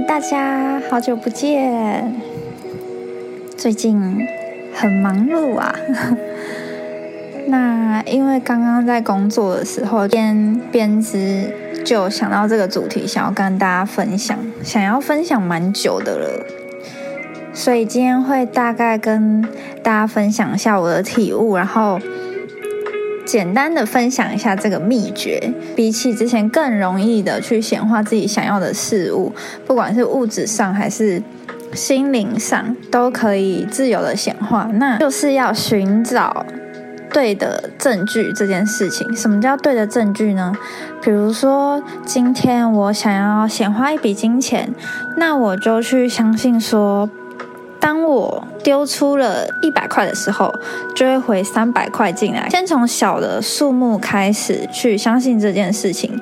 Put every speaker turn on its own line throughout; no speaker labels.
大家好久不见！最近很忙碌啊。那因为刚刚在工作的时候边编织，就想到这个主题，想要跟大家分享，想要分享蛮久的了。所以今天会大概跟大家分享一下我的体悟，然后。简单的分享一下这个秘诀，比起之前更容易的去显化自己想要的事物，不管是物质上还是心灵上，都可以自由的显化。那就是要寻找对的证据这件事情。什么叫对的证据呢？比如说，今天我想要显化一笔金钱，那我就去相信说。我丢出了一百块的时候，就会回三百块进来。先从小的数目开始去相信这件事情，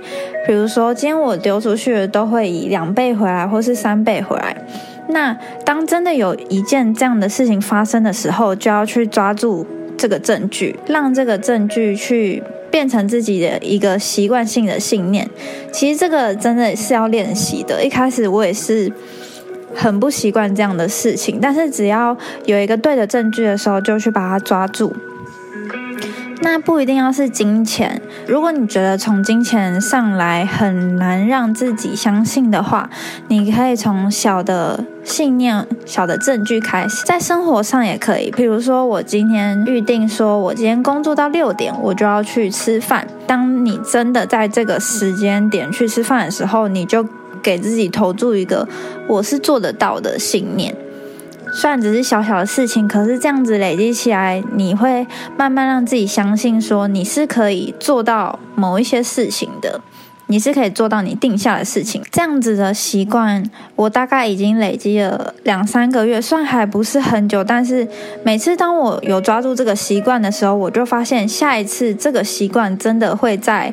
比如说今天我丢出去的都会以两倍回来，或是三倍回来。那当真的有一件这样的事情发生的时候，就要去抓住这个证据，让这个证据去变成自己的一个习惯性的信念。其实这个真的是要练习的。一开始我也是。很不习惯这样的事情，但是只要有一个对的证据的时候，就去把它抓住。那不一定要是金钱，如果你觉得从金钱上来很难让自己相信的话，你可以从小的信念、小的证据开始，在生活上也可以。比如说，我今天预定说，我今天工作到六点，我就要去吃饭。当你真的在这个时间点去吃饭的时候，你就。给自己投注一个我是做得到的信念，虽然只是小小的事情，可是这样子累积起来，你会慢慢让自己相信说你是可以做到某一些事情的，你是可以做到你定下的事情。这样子的习惯，我大概已经累积了两三个月，算还不是很久，但是每次当我有抓住这个习惯的时候，我就发现下一次这个习惯真的会在。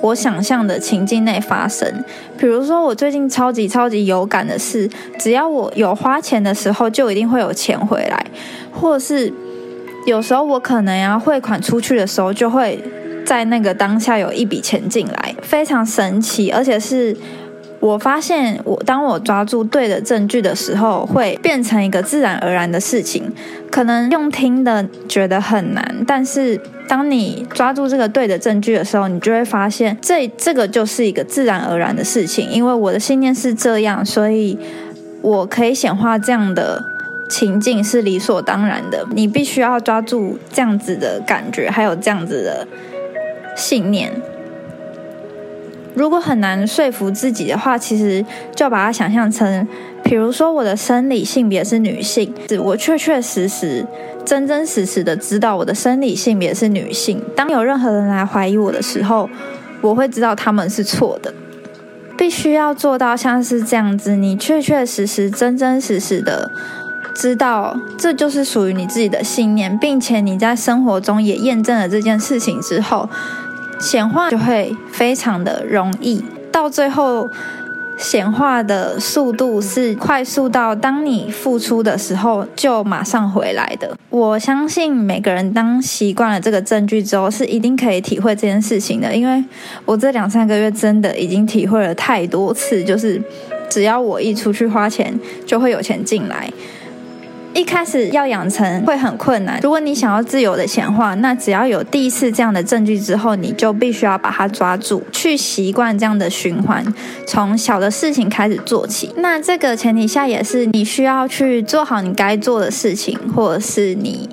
我想象的情境内发生，比如说我最近超级超级有感的是，只要我有花钱的时候，就一定会有钱回来，或是有时候我可能要汇款出去的时候，就会在那个当下有一笔钱进来，非常神奇，而且是。我发现，我当我抓住对的证据的时候，会变成一个自然而然的事情。可能用听的觉得很难，但是当你抓住这个对的证据的时候，你就会发现，这这个就是一个自然而然的事情。因为我的信念是这样，所以我可以显化这样的情境是理所当然的。你必须要抓住这样子的感觉，还有这样子的信念。如果很难说服自己的话，其实就把它想象成，比如说我的生理性别是女性，我确确实实、真真实实的知道我的生理性别是女性。当有任何人来怀疑我的时候，我会知道他们是错的。必须要做到像是这样子，你确确实实、真真实实的知道这就是属于你自己的信念，并且你在生活中也验证了这件事情之后。显化就会非常的容易，到最后显化的速度是快速到当你付出的时候就马上回来的。我相信每个人当习惯了这个证据之后，是一定可以体会这件事情的。因为我这两三个月真的已经体会了太多次，就是只要我一出去花钱，就会有钱进来。一开始要养成会很困难。如果你想要自由的显化，那只要有第一次这样的证据之后，你就必须要把它抓住，去习惯这样的循环，从小的事情开始做起。那这个前提下也是你需要去做好你该做的事情，或者是你。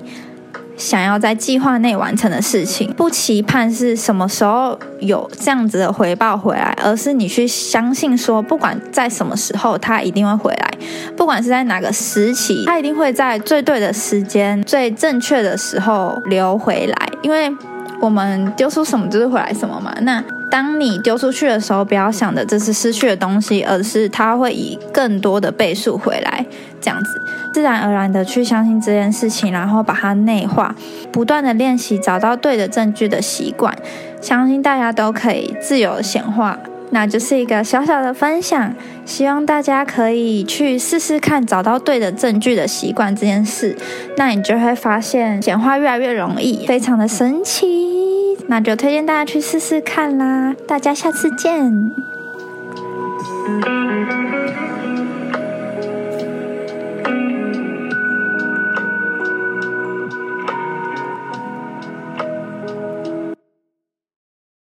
想要在计划内完成的事情，不期盼是什么时候有这样子的回报回来，而是你去相信说，不管在什么时候，它一定会回来；不管是在哪个时期，它一定会在最对的时间、最正确的时候流回来。因为我们丢出什么就是回来什么嘛。那当你丢出去的时候，不要想着这是失去的东西，而是它会以更多的倍数回来，这样子。自然而然的去相信这件事情，然后把它内化，不断的练习，找到对的证据的习惯，相信大家都可以自由显化。那就是一个小小的分享，希望大家可以去试试看，找到对的证据的习惯这件事，那你就会发现显化越来越容易，非常的神奇。那就推荐大家去试试看啦，大家下次见。